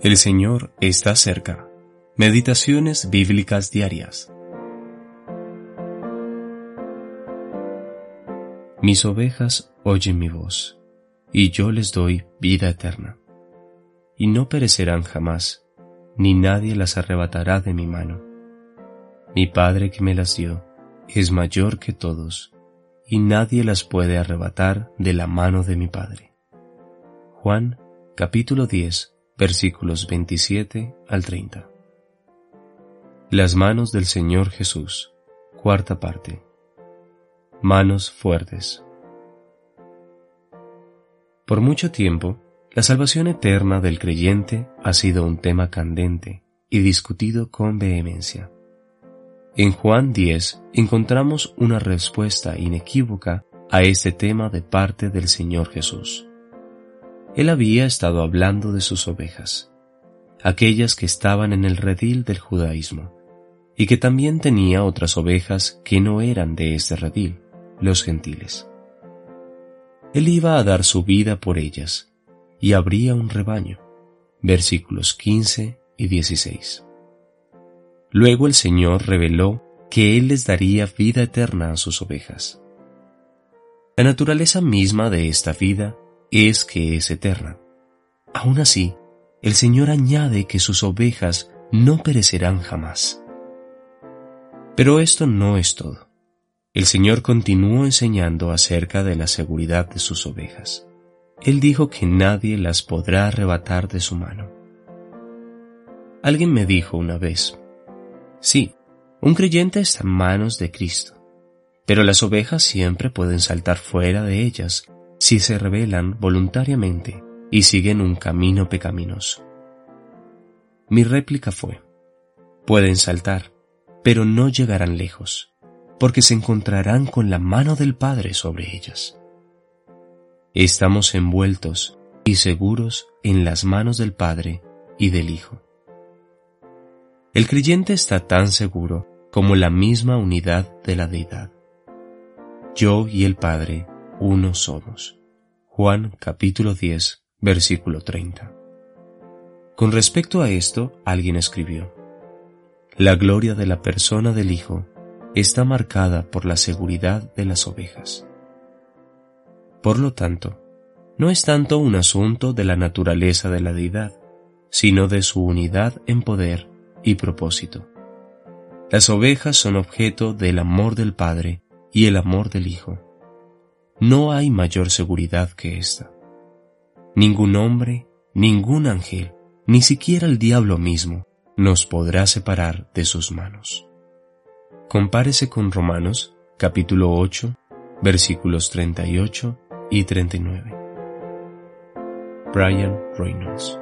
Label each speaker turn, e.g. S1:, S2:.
S1: El Señor está cerca. Meditaciones bíblicas diarias. Mis ovejas oyen mi voz, y yo les doy vida eterna. Y no perecerán jamás, ni nadie las arrebatará de mi mano. Mi Padre que me las dio es mayor que todos, y nadie las puede arrebatar de la mano de mi Padre. Juan capítulo 10 versículos 27 al 30. Las manos del Señor Jesús, cuarta parte. Manos fuertes. Por mucho tiempo, la salvación eterna del creyente ha sido un tema candente y discutido con vehemencia. En Juan 10 encontramos una respuesta inequívoca a este tema de parte del Señor Jesús él había estado hablando de sus ovejas, aquellas que estaban en el redil del judaísmo, y que también tenía otras ovejas que no eran de este redil, los gentiles. Él iba a dar su vida por ellas, y habría un rebaño. Versículos 15 y 16. Luego el Señor reveló que Él les daría vida eterna a sus ovejas. La naturaleza misma de esta vida es que es eterna. Aún así, el Señor añade que sus ovejas no perecerán jamás. Pero esto no es todo. El Señor continuó enseñando acerca de la seguridad de sus ovejas. Él dijo que nadie las podrá arrebatar de su mano. Alguien me dijo una vez, sí, un creyente está en manos de Cristo, pero las ovejas siempre pueden saltar fuera de ellas si se rebelan voluntariamente y siguen un camino pecaminoso. Mi réplica fue, pueden saltar, pero no llegarán lejos, porque se encontrarán con la mano del Padre sobre ellas. Estamos envueltos y seguros en las manos del Padre y del Hijo. El creyente está tan seguro como la misma unidad de la deidad. Yo y el Padre uno somos. Juan capítulo 10, versículo 30. Con respecto a esto, alguien escribió, La gloria de la persona del Hijo está marcada por la seguridad de las ovejas. Por lo tanto, no es tanto un asunto de la naturaleza de la deidad, sino de su unidad en poder y propósito. Las ovejas son objeto del amor del Padre y el amor del Hijo no hay mayor seguridad que esta. Ningún hombre, ningún ángel, ni siquiera el diablo mismo, nos podrá separar de sus manos. Compárese con Romanos capítulo 8, versículos 38 y 39. Brian Reynolds